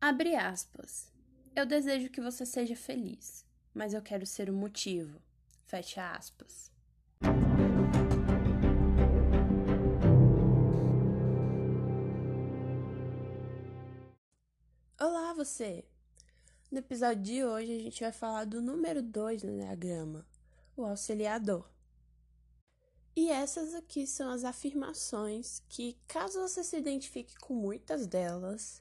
Abre aspas. Eu desejo que você seja feliz, mas eu quero ser o motivo. Fecha aspas. Olá, você! No episódio de hoje a gente vai falar do número 2 no Enneagrama, o auxiliador. E essas aqui são as afirmações que, caso você se identifique com muitas delas,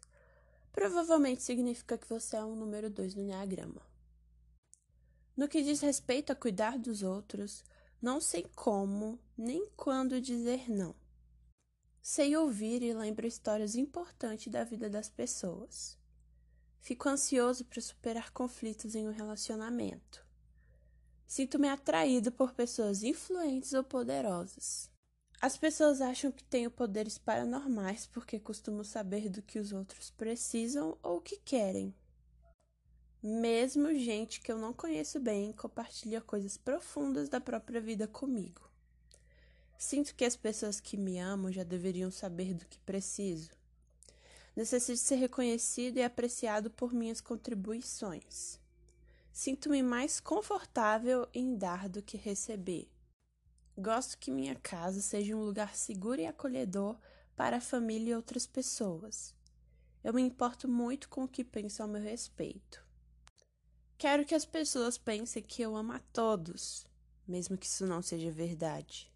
provavelmente significa que você é um número 2 no Enneagrama. No que diz respeito a cuidar dos outros, não sei como nem quando dizer não. Sei ouvir e lembro histórias importantes da vida das pessoas. Fico ansioso para superar conflitos em um relacionamento. Sinto-me atraído por pessoas influentes ou poderosas. As pessoas acham que tenho poderes paranormais porque costumo saber do que os outros precisam ou que querem. Mesmo gente que eu não conheço bem compartilha coisas profundas da própria vida comigo. Sinto que as pessoas que me amam já deveriam saber do que preciso. Necessito ser reconhecido e apreciado por minhas contribuições. Sinto-me mais confortável em dar do que receber. Gosto que minha casa seja um lugar seguro e acolhedor para a família e outras pessoas. Eu me importo muito com o que pensam ao meu respeito. Quero que as pessoas pensem que eu amo a todos, mesmo que isso não seja verdade.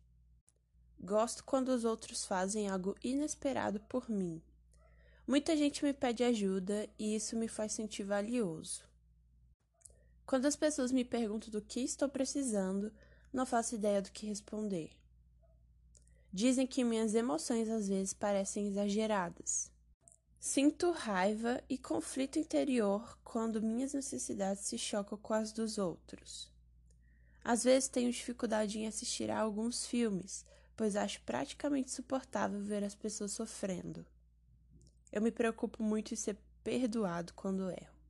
Gosto quando os outros fazem algo inesperado por mim. Muita gente me pede ajuda e isso me faz sentir valioso. Quando as pessoas me perguntam do que estou precisando, não faço ideia do que responder. Dizem que minhas emoções às vezes parecem exageradas. Sinto raiva e conflito interior quando minhas necessidades se chocam com as dos outros. Às vezes tenho dificuldade em assistir a alguns filmes, pois acho praticamente insuportável ver as pessoas sofrendo. Eu me preocupo muito em ser perdoado quando erro.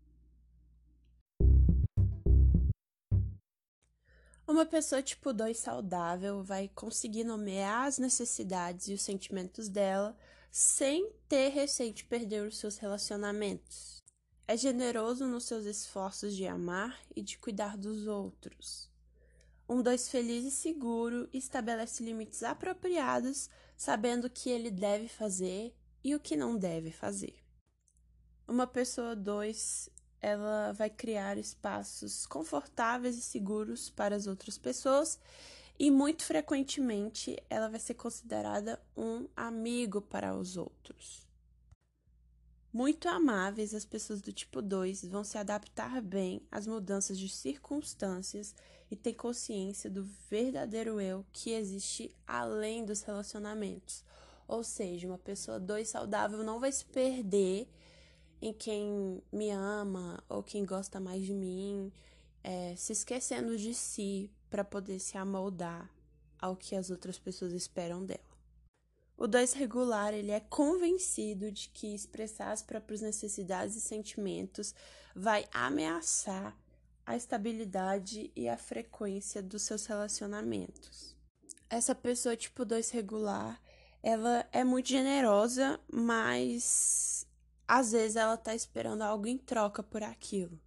Uma pessoa tipo 2 saudável vai conseguir nomear as necessidades e os sentimentos dela sem ter receio de perder os seus relacionamentos. É generoso nos seus esforços de amar e de cuidar dos outros. Um 2 feliz e seguro estabelece limites apropriados, sabendo o que ele deve fazer e o que não deve fazer. Uma pessoa 2 ela vai criar espaços confortáveis e seguros para as outras pessoas e muito frequentemente ela vai ser considerada um amigo para os outros. Muito amáveis, as pessoas do tipo 2 vão se adaptar bem às mudanças de circunstâncias e ter consciência do verdadeiro eu que existe além dos relacionamentos. Ou seja, uma pessoa 2 saudável não vai se perder em quem me ama ou quem gosta mais de mim, é, se esquecendo de si para poder se amoldar ao que as outras pessoas esperam dela. O 2 regular, ele é convencido de que expressar as próprias necessidades e sentimentos vai ameaçar a estabilidade e a frequência dos seus relacionamentos. Essa pessoa tipo 2 regular, ela é muito generosa, mas às vezes ela está esperando algo em troca por aquilo.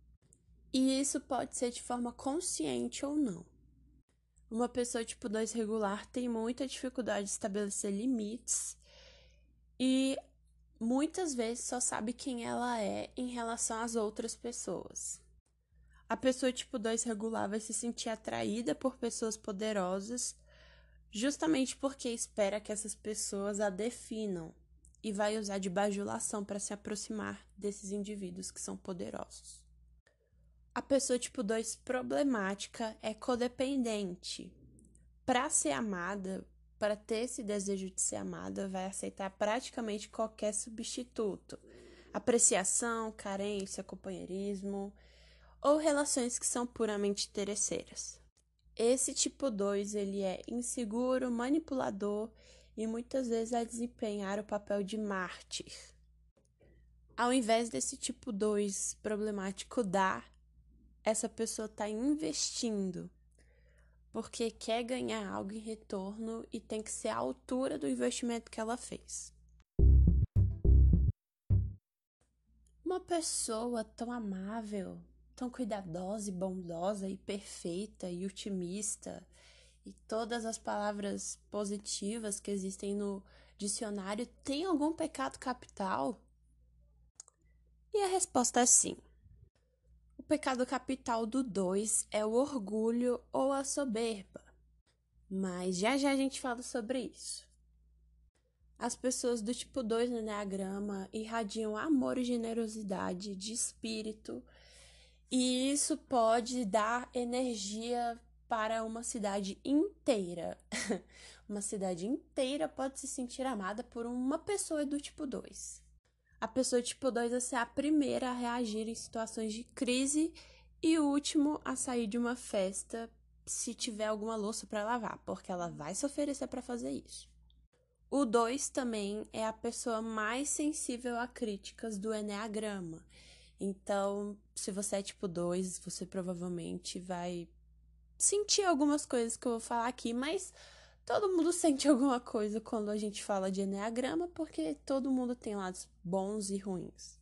E isso pode ser de forma consciente ou não. Uma pessoa tipo 2 regular tem muita dificuldade de estabelecer limites e muitas vezes só sabe quem ela é em relação às outras pessoas. A pessoa tipo 2 regular vai se sentir atraída por pessoas poderosas justamente porque espera que essas pessoas a definam e vai usar de bajulação para se aproximar desses indivíduos que são poderosos. A pessoa tipo 2 problemática é codependente. Para ser amada, para ter esse desejo de ser amada, vai aceitar praticamente qualquer substituto. Apreciação, carência, companheirismo ou relações que são puramente interesseiras. Esse tipo 2, ele é inseguro, manipulador e muitas vezes a desempenhar o papel de mártir. Ao invés desse tipo 2 problemático dar, essa pessoa está investindo porque quer ganhar algo em retorno e tem que ser a altura do investimento que ela fez. Uma pessoa tão amável, tão cuidadosa e bondosa e perfeita e otimista e todas as palavras positivas que existem no dicionário tem algum pecado capital? E a resposta é sim. O pecado capital do 2 é o orgulho ou a soberba. Mas já já a gente fala sobre isso. As pessoas do tipo 2 no Enneagrama irradiam amor e generosidade de espírito, e isso pode dar energia para uma cidade inteira. uma cidade inteira pode se sentir amada por uma pessoa do tipo 2. A pessoa tipo 2 vai ser a primeira a reagir em situações de crise e o último a sair de uma festa se tiver alguma louça para lavar, porque ela vai se oferecer para fazer isso. O 2 também é a pessoa mais sensível a críticas do Enneagrama. Então, se você é tipo 2, você provavelmente vai sentir algumas coisas que eu vou falar aqui, mas todo mundo sente alguma coisa quando a gente fala de Enneagrama, porque todo mundo tem lados bons e ruins.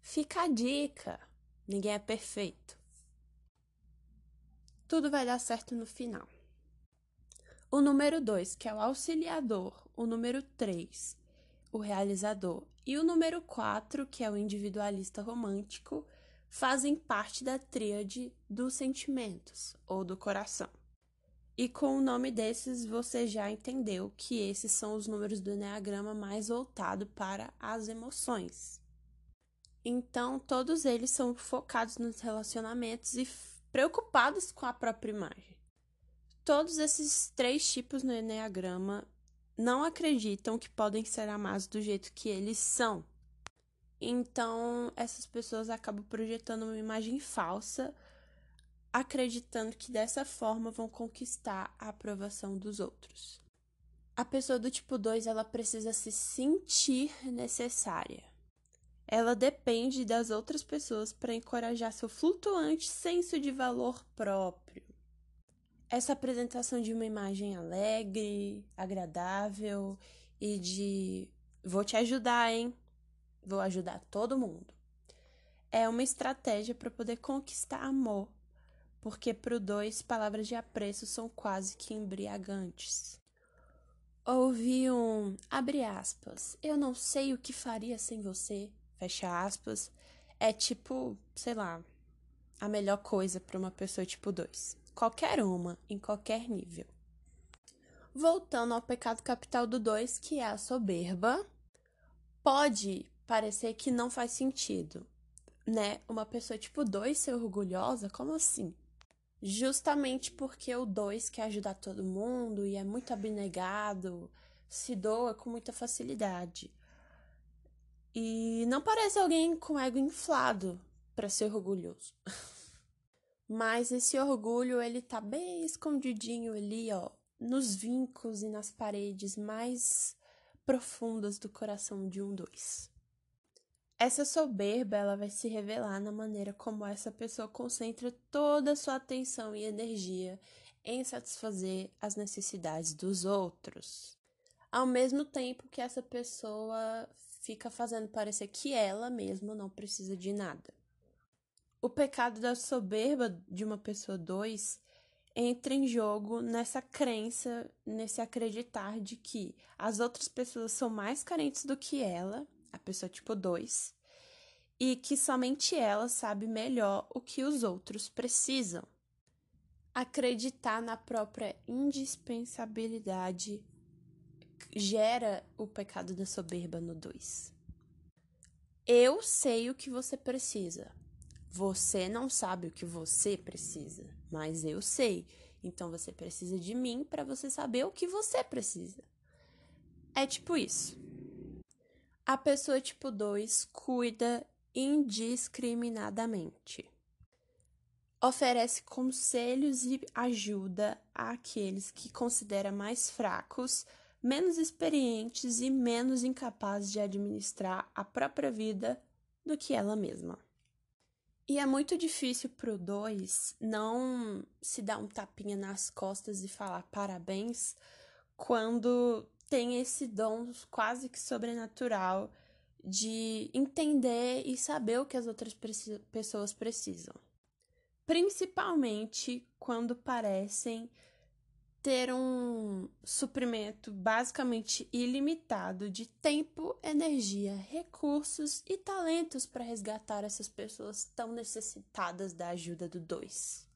Fica a dica: ninguém é perfeito. Tudo vai dar certo no final. O número 2, que é o auxiliador, o número 3, o realizador, e o número 4, que é o individualista romântico, fazem parte da tríade dos sentimentos ou do coração. E com o nome desses, você já entendeu que esses são os números do Enneagrama mais voltado para as emoções. Então, todos eles são focados nos relacionamentos e preocupados com a própria imagem. Todos esses três tipos no Enneagrama não acreditam que podem ser amados do jeito que eles são. Então, essas pessoas acabam projetando uma imagem falsa, acreditando que dessa forma vão conquistar a aprovação dos outros. A pessoa do tipo 2, ela precisa se sentir necessária. Ela depende das outras pessoas para encorajar seu flutuante senso de valor próprio essa apresentação de uma imagem alegre, agradável e de vou te ajudar, hein? Vou ajudar todo mundo. É uma estratégia para poder conquistar amor, porque para o dois, palavras de apreço são quase que embriagantes. Ouvi um, abre aspas, eu não sei o que faria sem você, fecha aspas, é tipo, sei lá, a melhor coisa para uma pessoa tipo 2 qualquer uma, em qualquer nível. Voltando ao pecado capital do 2, que é a soberba, pode parecer que não faz sentido, né? Uma pessoa tipo 2 ser orgulhosa, como assim? Justamente porque o 2 quer ajudar todo mundo e é muito abnegado, se doa com muita facilidade. E não parece alguém com ego inflado para ser orgulhoso. Mas esse orgulho, ele tá bem escondidinho ali, ó, nos vincos e nas paredes mais profundas do coração de um dois. Essa soberba, ela vai se revelar na maneira como essa pessoa concentra toda a sua atenção e energia em satisfazer as necessidades dos outros. Ao mesmo tempo que essa pessoa fica fazendo parecer que ela mesma não precisa de nada. O pecado da soberba de uma pessoa dois entra em jogo nessa crença, nesse acreditar de que as outras pessoas são mais carentes do que ela, a pessoa tipo 2, e que somente ela sabe melhor o que os outros precisam. Acreditar na própria indispensabilidade gera o pecado da soberba no 2. Eu sei o que você precisa. Você não sabe o que você precisa, mas eu sei. Então você precisa de mim para você saber o que você precisa. É tipo isso. A pessoa tipo 2 cuida indiscriminadamente. Oferece conselhos e ajuda àqueles que considera mais fracos, menos experientes e menos incapazes de administrar a própria vida do que ela mesma. E é muito difícil pro dois não se dar um tapinha nas costas e falar parabéns quando tem esse dom quase que sobrenatural de entender e saber o que as outras pessoas precisam. Principalmente quando parecem ter um suprimento basicamente ilimitado de tempo, energia, recursos e talentos para resgatar essas pessoas tão necessitadas da ajuda do dois.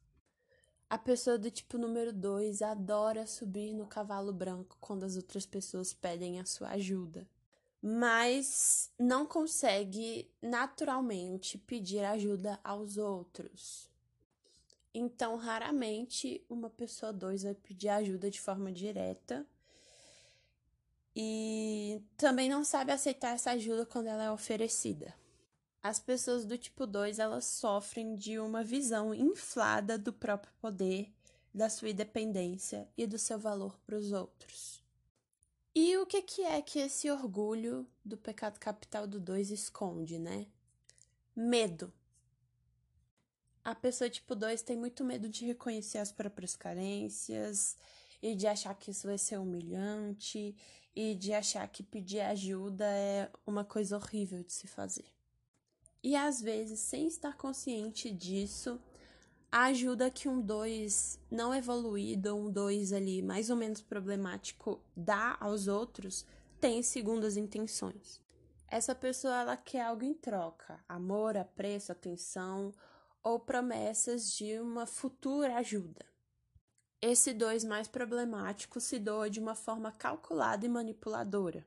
A pessoa do tipo número 2 adora subir no cavalo branco quando as outras pessoas pedem a sua ajuda, mas não consegue naturalmente pedir ajuda aos outros. Então, raramente uma pessoa 2 vai pedir ajuda de forma direta. E também não sabe aceitar essa ajuda quando ela é oferecida. As pessoas do tipo 2, elas sofrem de uma visão inflada do próprio poder, da sua independência e do seu valor para os outros. E o que, que é que esse orgulho do pecado capital do 2 esconde, né? Medo a pessoa tipo 2 tem muito medo de reconhecer as próprias carências e de achar que isso vai ser humilhante e de achar que pedir ajuda é uma coisa horrível de se fazer. E às vezes, sem estar consciente disso, a ajuda que um 2 não evoluído, um 2 ali mais ou menos problemático, dá aos outros, tem segundas intenções. Essa pessoa ela quer algo em troca: amor, apreço, atenção ou promessas de uma futura ajuda. Esse dois mais problemático se doa de uma forma calculada e manipuladora.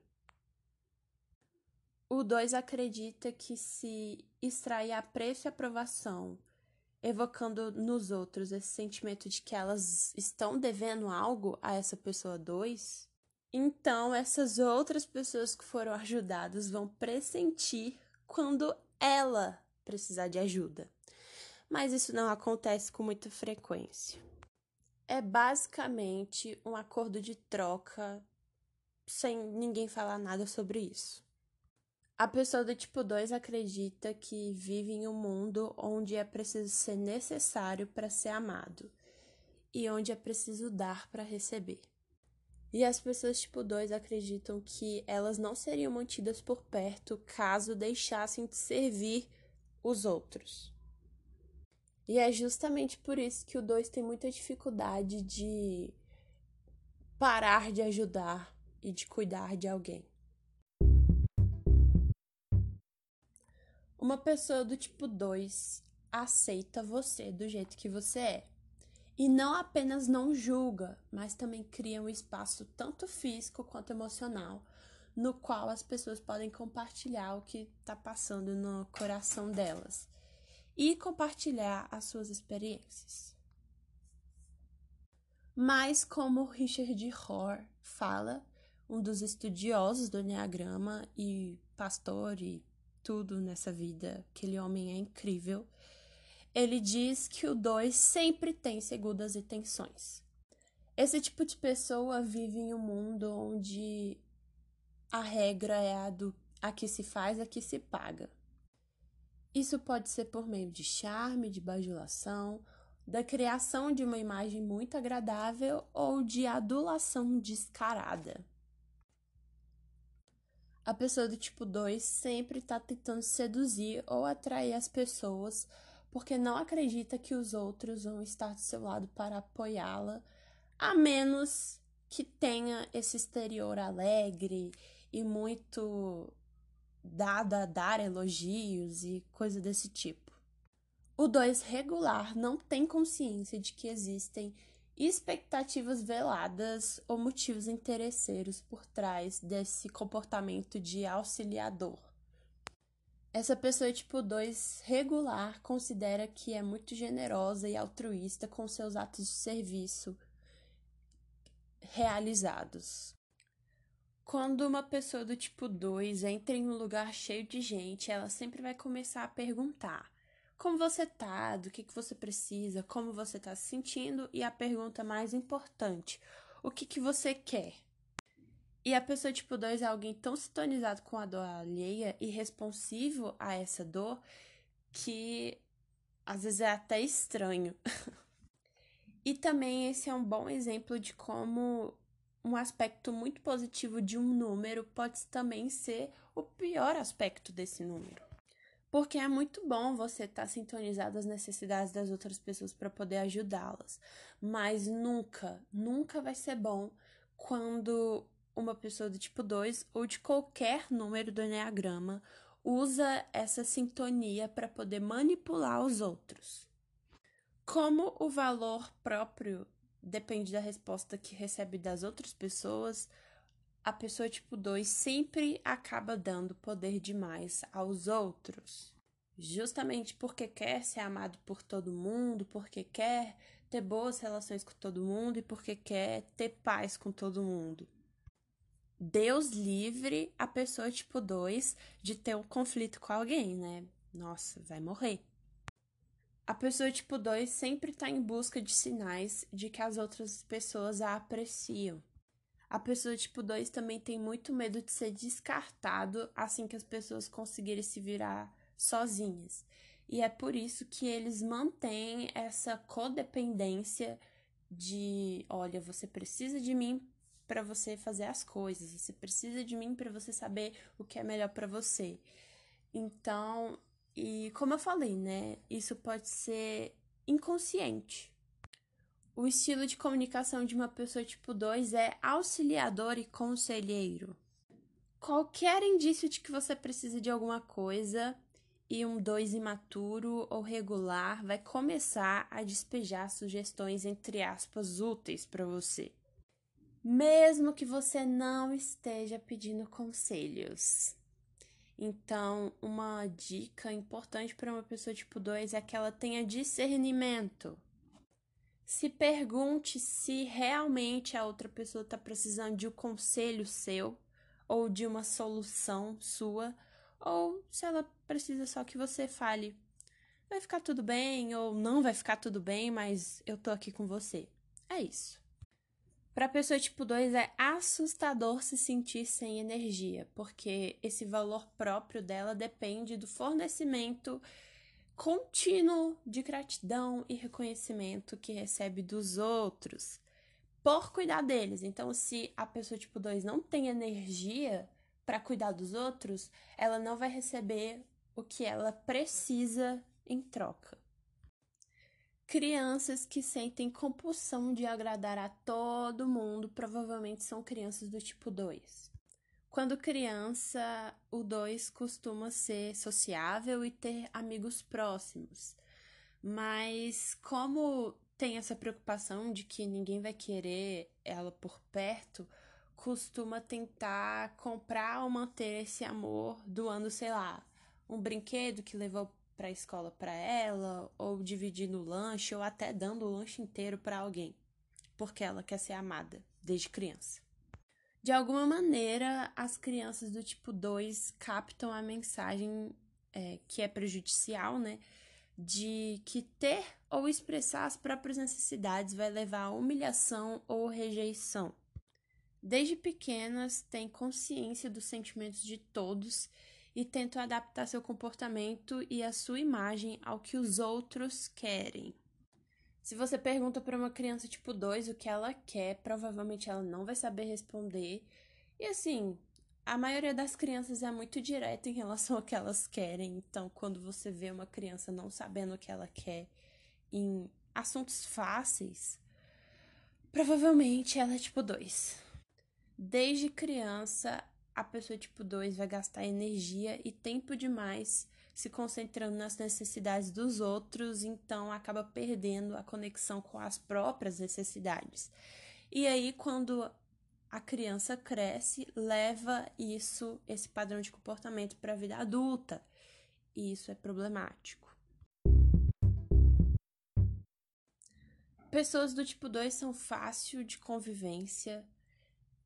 O 2 acredita que se extrair apreço e aprovação, evocando nos outros esse sentimento de que elas estão devendo algo a essa pessoa 2, então essas outras pessoas que foram ajudadas vão pressentir quando ela precisar de ajuda mas isso não acontece com muita frequência. É basicamente um acordo de troca sem ninguém falar nada sobre isso. A pessoa do tipo 2 acredita que vive em um mundo onde é preciso ser necessário para ser amado e onde é preciso dar para receber. E as pessoas tipo 2 acreditam que elas não seriam mantidas por perto caso deixassem de servir os outros. E é justamente por isso que o 2 tem muita dificuldade de parar de ajudar e de cuidar de alguém. Uma pessoa do tipo 2 aceita você do jeito que você é. E não apenas não julga, mas também cria um espaço tanto físico quanto emocional no qual as pessoas podem compartilhar o que está passando no coração delas e compartilhar as suas experiências. Mas, como Richard Rohr fala, um dos estudiosos do Enneagrama e pastor e tudo nessa vida, aquele homem é incrível, ele diz que o 2 sempre tem segundas intenções. Esse tipo de pessoa vive em um mundo onde a regra é a do a que se faz, a que se paga. Isso pode ser por meio de charme, de bajulação, da criação de uma imagem muito agradável ou de adulação descarada. A pessoa do tipo 2 sempre está tentando seduzir ou atrair as pessoas porque não acredita que os outros vão estar do seu lado para apoiá-la, a menos que tenha esse exterior alegre e muito dado a dar elogios e coisa desse tipo. O 2 regular não tem consciência de que existem expectativas veladas ou motivos interesseiros por trás desse comportamento de auxiliador. Essa pessoa tipo 2 regular considera que é muito generosa e altruísta com seus atos de serviço realizados. Quando uma pessoa do tipo 2 entra em um lugar cheio de gente, ela sempre vai começar a perguntar: como você tá? Do que, que você precisa? Como você tá se sentindo? E a pergunta mais importante: o que, que você quer? E a pessoa tipo 2 é alguém tão sintonizado com a dor alheia e responsivo a essa dor que às vezes é até estranho. e também esse é um bom exemplo de como um aspecto muito positivo de um número pode também ser o pior aspecto desse número. Porque é muito bom você estar tá sintonizado às necessidades das outras pessoas para poder ajudá-las. Mas nunca, nunca vai ser bom quando uma pessoa do tipo 2 ou de qualquer número do Enneagrama usa essa sintonia para poder manipular os outros. Como o valor próprio depende da resposta que recebe das outras pessoas, a pessoa tipo 2 sempre acaba dando poder demais aos outros. Justamente porque quer ser amado por todo mundo, porque quer ter boas relações com todo mundo e porque quer ter paz com todo mundo. Deus livre a pessoa tipo 2 de ter um conflito com alguém, né? Nossa, vai morrer. A pessoa tipo 2 sempre está em busca de sinais de que as outras pessoas a apreciam. A pessoa tipo 2 também tem muito medo de ser descartado assim que as pessoas conseguirem se virar sozinhas. E é por isso que eles mantêm essa codependência de, olha, você precisa de mim para você fazer as coisas, você precisa de mim para você saber o que é melhor para você. Então, e como eu falei, né, isso pode ser inconsciente. O estilo de comunicação de uma pessoa tipo 2 é auxiliador e conselheiro. Qualquer indício de que você precisa de alguma coisa e um 2 imaturo ou regular vai começar a despejar sugestões entre aspas úteis para você. Mesmo que você não esteja pedindo conselhos. Então, uma dica importante para uma pessoa tipo 2 é que ela tenha discernimento se pergunte se realmente a outra pessoa está precisando de um conselho seu ou de uma solução sua, ou se ela precisa só que você fale. Vai ficar tudo bem ou não vai ficar tudo bem, mas eu tô aqui com você. É isso. Para pessoa tipo 2 é assustador se sentir sem energia, porque esse valor próprio dela depende do fornecimento contínuo de gratidão e reconhecimento que recebe dos outros por cuidar deles. Então, se a pessoa tipo 2 não tem energia para cuidar dos outros, ela não vai receber o que ela precisa em troca. Crianças que sentem compulsão de agradar a todo mundo provavelmente são crianças do tipo 2. Quando criança, o 2 costuma ser sociável e ter amigos próximos. Mas como tem essa preocupação de que ninguém vai querer ela por perto, costuma tentar comprar ou manter esse amor doando, sei lá, um brinquedo que levou para a escola para ela, ou dividindo o lanche, ou até dando o lanche inteiro para alguém, porque ela quer ser amada desde criança. De alguma maneira, as crianças do tipo 2 captam a mensagem é, que é prejudicial, né? De que ter ou expressar as próprias necessidades vai levar a humilhação ou rejeição. Desde pequenas, têm consciência dos sentimentos de todos e tentam adaptar seu comportamento e a sua imagem ao que os outros querem. Se você pergunta para uma criança tipo 2 o que ela quer, provavelmente ela não vai saber responder. E assim, a maioria das crianças é muito direta em relação ao que elas querem. Então, quando você vê uma criança não sabendo o que ela quer em assuntos fáceis, provavelmente ela é tipo 2. Desde criança, a pessoa tipo 2 vai gastar energia e tempo demais se concentrando nas necessidades dos outros, então acaba perdendo a conexão com as próprias necessidades. E aí, quando a criança cresce, leva isso, esse padrão de comportamento para a vida adulta. E isso é problemático. Pessoas do tipo 2 são fácil de convivência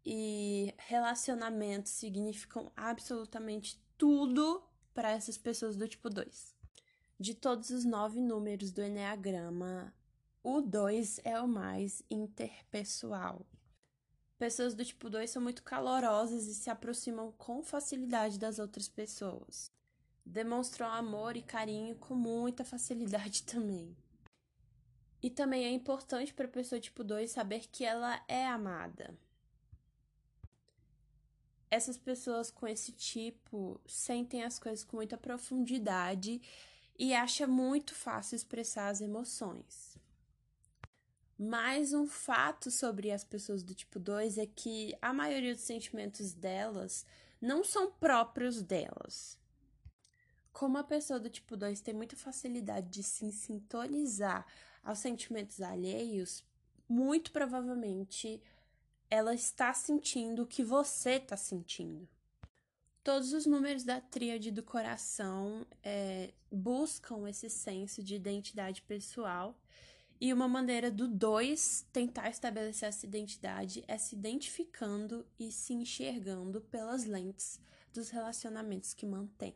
e relacionamentos significam absolutamente tudo para essas pessoas do tipo 2. De todos os nove números do Enneagrama, o 2 é o mais interpessoal. Pessoas do tipo 2 são muito calorosas e se aproximam com facilidade das outras pessoas. Demonstram amor e carinho com muita facilidade também. E também é importante para a pessoa tipo 2 saber que ela é amada. Essas pessoas com esse tipo sentem as coisas com muita profundidade e acha muito fácil expressar as emoções. Mas um fato sobre as pessoas do tipo 2 é que a maioria dos sentimentos delas não são próprios delas. Como a pessoa do tipo 2 tem muita facilidade de se sintonizar aos sentimentos alheios, muito provavelmente ela está sentindo o que você está sentindo. Todos os números da tríade do coração é, buscam esse senso de identidade pessoal e uma maneira do dois tentar estabelecer essa identidade é se identificando e se enxergando pelas lentes dos relacionamentos que mantém.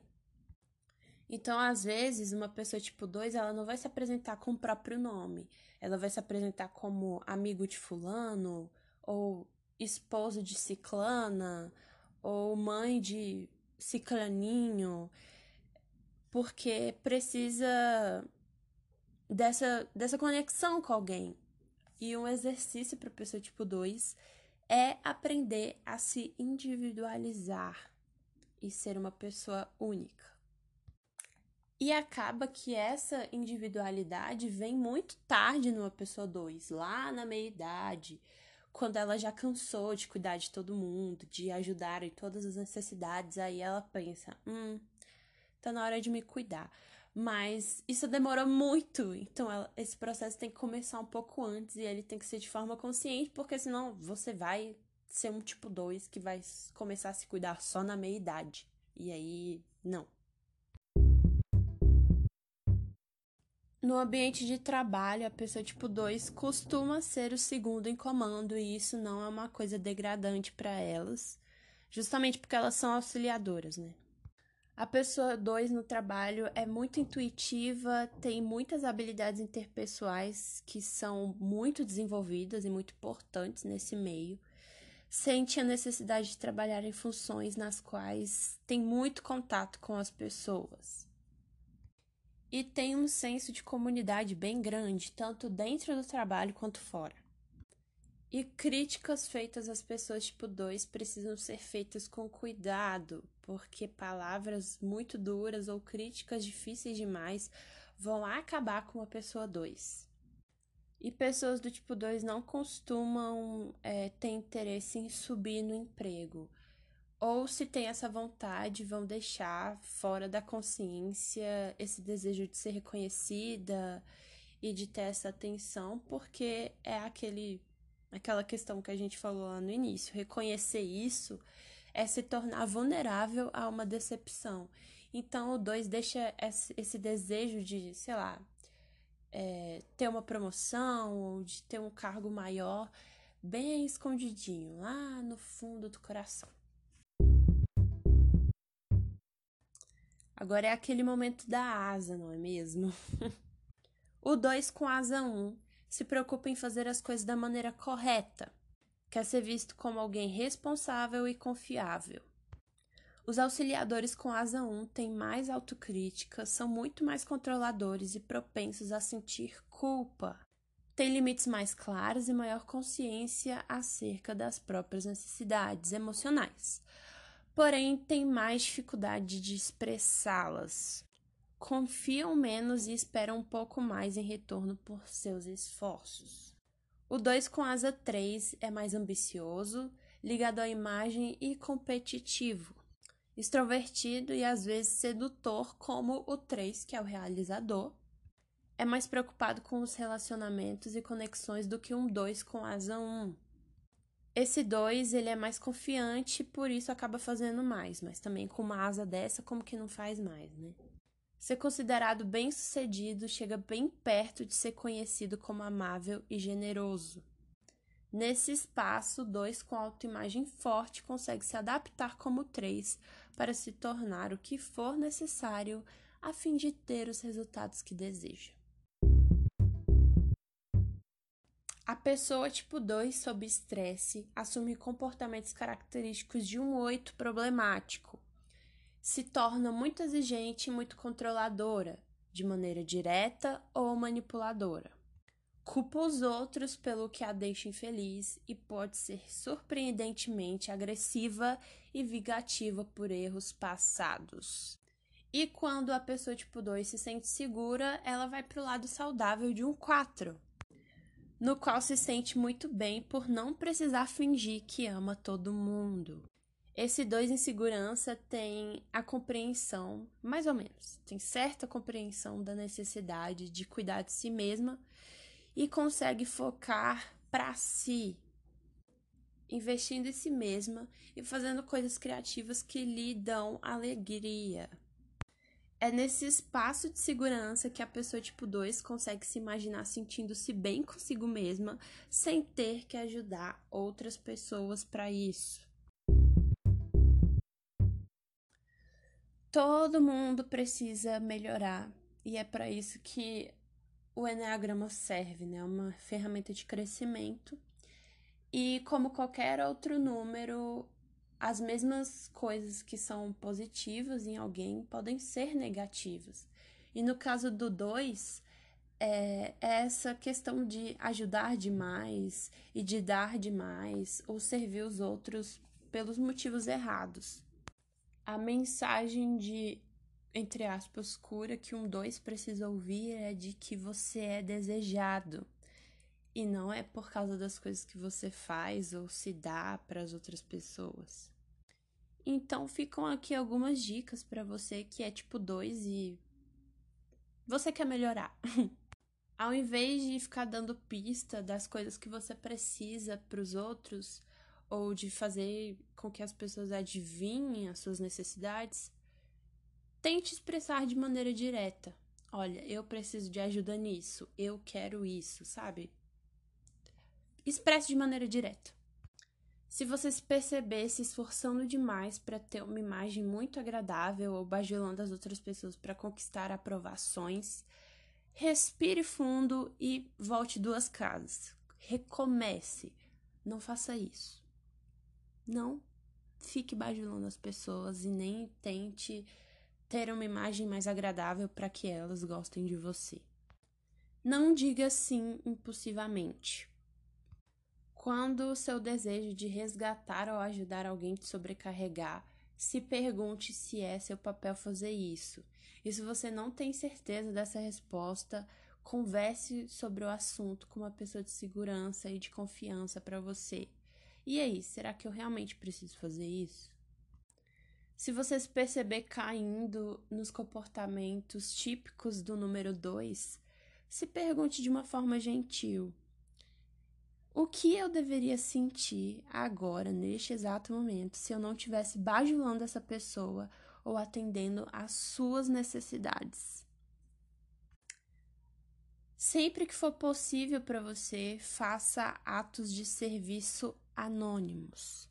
Então, às vezes, uma pessoa tipo 2, ela não vai se apresentar com o próprio nome. Ela vai se apresentar como amigo de fulano, ou esposo de ciclana, ou mãe de ciclaninho, porque precisa dessa, dessa conexão com alguém. E um exercício para pessoa tipo 2 é aprender a se individualizar e ser uma pessoa única. E acaba que essa individualidade vem muito tarde numa pessoa 2, lá na meia-idade, quando ela já cansou de cuidar de todo mundo, de ajudar em todas as necessidades, aí ela pensa: hum, tá na hora de me cuidar. Mas isso demora muito, então ela, esse processo tem que começar um pouco antes e ele tem que ser de forma consciente, porque senão você vai ser um tipo 2 que vai começar a se cuidar só na meia-idade. E aí, não. No ambiente de trabalho, a pessoa tipo 2 costuma ser o segundo em comando e isso não é uma coisa degradante para elas, justamente porque elas são auxiliadoras, né? A pessoa 2 no trabalho é muito intuitiva, tem muitas habilidades interpessoais que são muito desenvolvidas e muito importantes nesse meio. Sente a necessidade de trabalhar em funções nas quais tem muito contato com as pessoas e tem um senso de comunidade bem grande, tanto dentro do trabalho quanto fora. E críticas feitas às pessoas tipo 2 precisam ser feitas com cuidado, porque palavras muito duras ou críticas difíceis demais vão acabar com a pessoa 2. E pessoas do tipo 2 não costumam é, ter interesse em subir no emprego ou se tem essa vontade, vão deixar fora da consciência esse desejo de ser reconhecida e de ter essa atenção, porque é aquele aquela questão que a gente falou lá no início, reconhecer isso é se tornar vulnerável a uma decepção. Então o 2 deixa esse desejo de, sei lá, é, ter uma promoção ou de ter um cargo maior bem escondidinho lá no fundo do coração. Agora é aquele momento da asa, não é mesmo? o 2 com asa 1 um, se preocupa em fazer as coisas da maneira correta, quer ser visto como alguém responsável e confiável. Os auxiliadores com asa 1 um têm mais autocrítica, são muito mais controladores e propensos a sentir culpa. Têm limites mais claros e maior consciência acerca das próprias necessidades emocionais porém têm mais dificuldade de expressá-las. Confiam menos e esperam um pouco mais em retorno por seus esforços. O 2 com asa 3 é mais ambicioso, ligado à imagem e competitivo. Extrovertido e às vezes sedutor, como o 3, que é o realizador. É mais preocupado com os relacionamentos e conexões do que um 2 com asa 1. Esse 2, ele é mais confiante, por isso acaba fazendo mais, mas também com uma asa dessa, como que não faz mais, né? Ser considerado bem-sucedido chega bem perto de ser conhecido como amável e generoso. Nesse espaço, dois com autoimagem forte consegue se adaptar como três para se tornar o que for necessário a fim de ter os resultados que deseja. A pessoa tipo 2 sob estresse assume comportamentos característicos de um 8 problemático. Se torna muito exigente e muito controladora, de maneira direta ou manipuladora. culpa os outros pelo que a deixa infeliz e pode ser surpreendentemente agressiva e vingativa por erros passados. E quando a pessoa tipo 2 se sente segura, ela vai para o lado saudável de um 4, no qual se sente muito bem por não precisar fingir que ama todo mundo. Esse 2 em segurança tem a compreensão, mais ou menos, tem certa compreensão da necessidade de cuidar de si mesma e consegue focar para si, investindo em si mesma e fazendo coisas criativas que lhe dão alegria. É nesse espaço de segurança que a pessoa tipo 2 consegue se imaginar sentindo-se bem consigo mesma, sem ter que ajudar outras pessoas para isso. Todo mundo precisa melhorar, e é para isso que o Enneagrama serve, né? É uma ferramenta de crescimento. E como qualquer outro número, as mesmas coisas que são positivas em alguém podem ser negativas. E no caso do 2, é, é essa questão de ajudar demais e de dar demais ou servir os outros pelos motivos errados. A mensagem de entre aspas, cura que um dois precisa ouvir é de que você é desejado. E não é por causa das coisas que você faz ou se dá para as outras pessoas. Então ficam aqui algumas dicas para você que é tipo 2 e você quer melhorar. Ao invés de ficar dando pista das coisas que você precisa para os outros ou de fazer com que as pessoas adivinhem as suas necessidades, Tente expressar de maneira direta. Olha, eu preciso de ajuda nisso, eu quero isso, sabe? Expresse de maneira direta. Se você se perceber se esforçando demais para ter uma imagem muito agradável ou bajulando as outras pessoas para conquistar aprovações, respire fundo e volte duas casas. Recomece. Não faça isso. Não fique bajulando as pessoas e nem tente ter uma imagem mais agradável para que elas gostem de você. Não diga sim impulsivamente. Quando o seu desejo de resgatar ou ajudar alguém te sobrecarregar, se pergunte se é seu papel fazer isso. E se você não tem certeza dessa resposta, converse sobre o assunto com uma pessoa de segurança e de confiança para você. E aí, será que eu realmente preciso fazer isso? Se você se perceber caindo nos comportamentos típicos do número 2, se pergunte de uma forma gentil: o que eu deveria sentir agora, neste exato momento, se eu não estivesse bajulando essa pessoa ou atendendo às suas necessidades? Sempre que for possível para você, faça atos de serviço anônimos.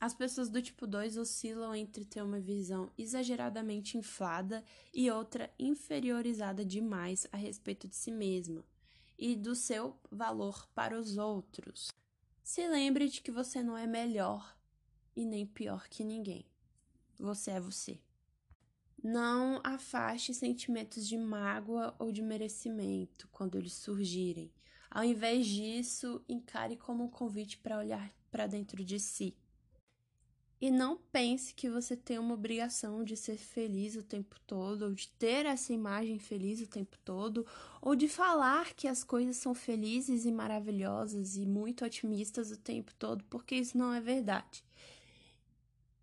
As pessoas do tipo 2 oscilam entre ter uma visão exageradamente inflada e outra inferiorizada demais a respeito de si mesma e do seu valor para os outros. Se lembre de que você não é melhor e nem pior que ninguém. Você é você. Não afaste sentimentos de mágoa ou de merecimento quando eles surgirem. Ao invés disso, encare como um convite para olhar para dentro de si e não pense que você tem uma obrigação de ser feliz o tempo todo, ou de ter essa imagem feliz o tempo todo, ou de falar que as coisas são felizes e maravilhosas e muito otimistas o tempo todo, porque isso não é verdade.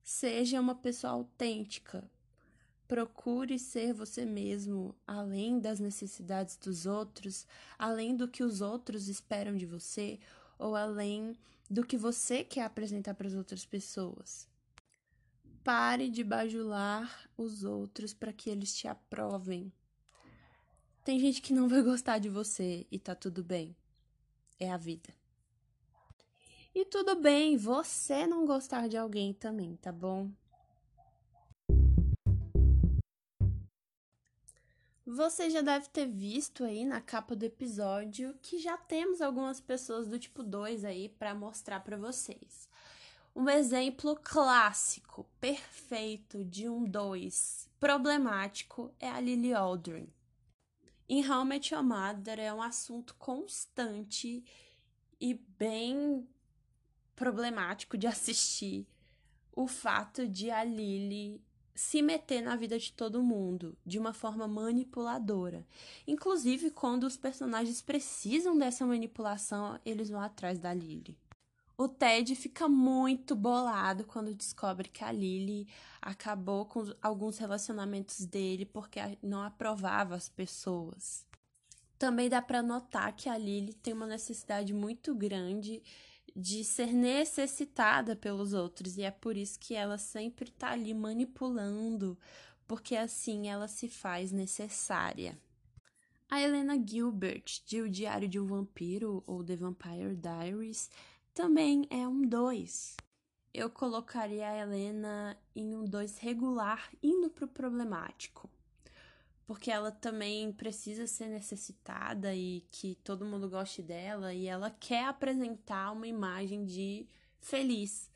Seja uma pessoa autêntica. Procure ser você mesmo, além das necessidades dos outros, além do que os outros esperam de você, ou além do que você quer apresentar para as outras pessoas. Pare de bajular os outros para que eles te aprovem. Tem gente que não vai gostar de você e tá tudo bem. É a vida. E tudo bem você não gostar de alguém também, tá bom? Você já deve ter visto aí na capa do episódio que já temos algumas pessoas do tipo 2 aí para mostrar para vocês. Um exemplo clássico, perfeito de um 2 problemático é a Lily Aldrin. Em How I Met Your Mother é um assunto constante e bem problemático de assistir o fato de a Lily se meter na vida de todo mundo de uma forma manipuladora. Inclusive, quando os personagens precisam dessa manipulação, eles vão atrás da Lily. O Ted fica muito bolado quando descobre que a Lily acabou com alguns relacionamentos dele porque não aprovava as pessoas. Também dá para notar que a Lily tem uma necessidade muito grande de ser necessitada pelos outros e é por isso que ela sempre tá ali manipulando, porque assim ela se faz necessária. A Helena Gilbert, de O Diário de um Vampiro ou The Vampire Diaries, também é um 2. Eu colocaria a Helena em um 2 regular, indo pro problemático. Porque ela também precisa ser necessitada e que todo mundo goste dela, e ela quer apresentar uma imagem de feliz.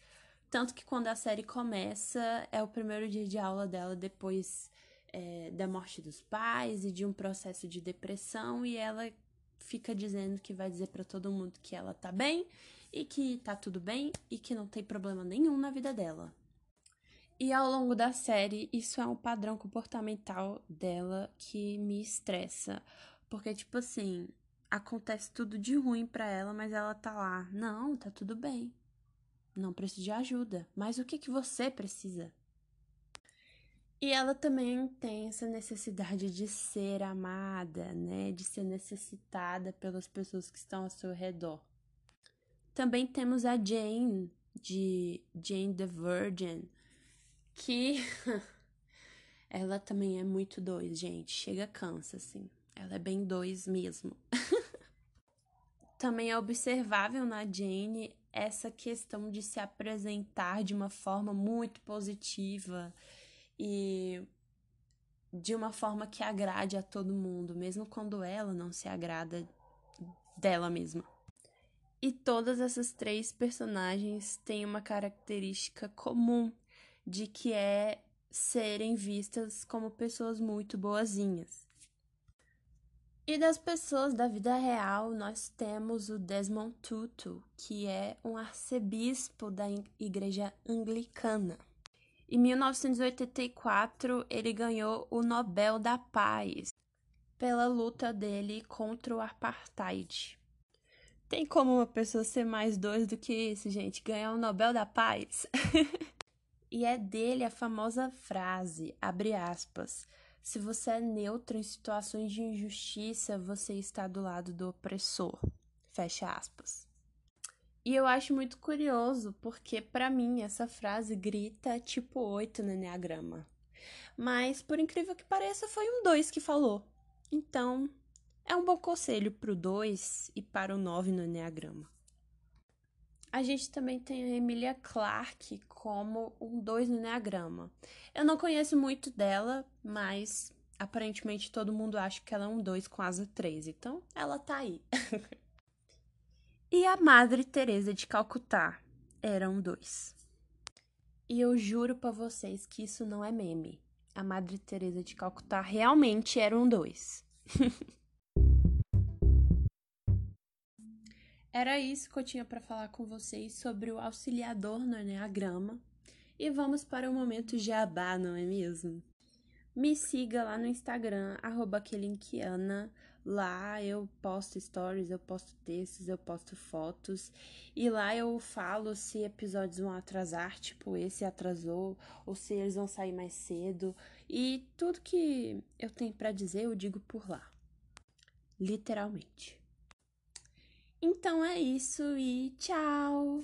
Tanto que quando a série começa, é o primeiro dia de aula dela depois é, da morte dos pais e de um processo de depressão, e ela fica dizendo que vai dizer para todo mundo que ela tá bem e que tá tudo bem e que não tem problema nenhum na vida dela. E ao longo da série, isso é um padrão comportamental dela que me estressa. Porque, tipo assim, acontece tudo de ruim para ela, mas ela tá lá. Não, tá tudo bem. Não preciso de ajuda. Mas o que, que você precisa? E ela também tem essa necessidade de ser amada, né? De ser necessitada pelas pessoas que estão ao seu redor. Também temos a Jane, de Jane the Virgin, que ela também é muito dois, gente. Chega, cansa, assim. Ela é bem dois mesmo. também é observável na Jane essa questão de se apresentar de uma forma muito positiva e de uma forma que agrade a todo mundo, mesmo quando ela não se agrada dela mesma. E todas essas três personagens têm uma característica comum de que é serem vistas como pessoas muito boazinhas. E das pessoas da vida real, nós temos o Desmond Tutu, que é um arcebispo da igreja anglicana. Em 1984, ele ganhou o Nobel da Paz pela luta dele contra o apartheid. Tem como uma pessoa ser mais dois do que isso, gente? Ganhar o Nobel da Paz? e é dele a famosa frase, abre aspas, se você é neutro em situações de injustiça, você está do lado do opressor. Fecha aspas. E eu acho muito curioso, porque para mim essa frase grita tipo 8 no Enneagrama. Mas, por incrível que pareça, foi um 2 que falou. Então, é um bom conselho para o 2 e para o 9 no Enneagrama. A gente também tem a Emilia Clarke como um 2 no Enneagrama. Eu não conheço muito dela, mas aparentemente todo mundo acha que ela é um 2 com asa 3, então ela tá aí. e a Madre Teresa de Calcutá era um 2. E eu juro para vocês que isso não é meme. A Madre Teresa de Calcutá realmente era um 2. Era isso que eu tinha para falar com vocês sobre o auxiliador no Enneagrama. E vamos para o momento jabá, não é mesmo? Me siga lá no Instagram, Kelinkiana. Lá eu posto stories, eu posto textos, eu posto fotos. E lá eu falo se episódios vão atrasar, tipo esse atrasou, ou se eles vão sair mais cedo. E tudo que eu tenho para dizer eu digo por lá. Literalmente. Então é isso e tchau!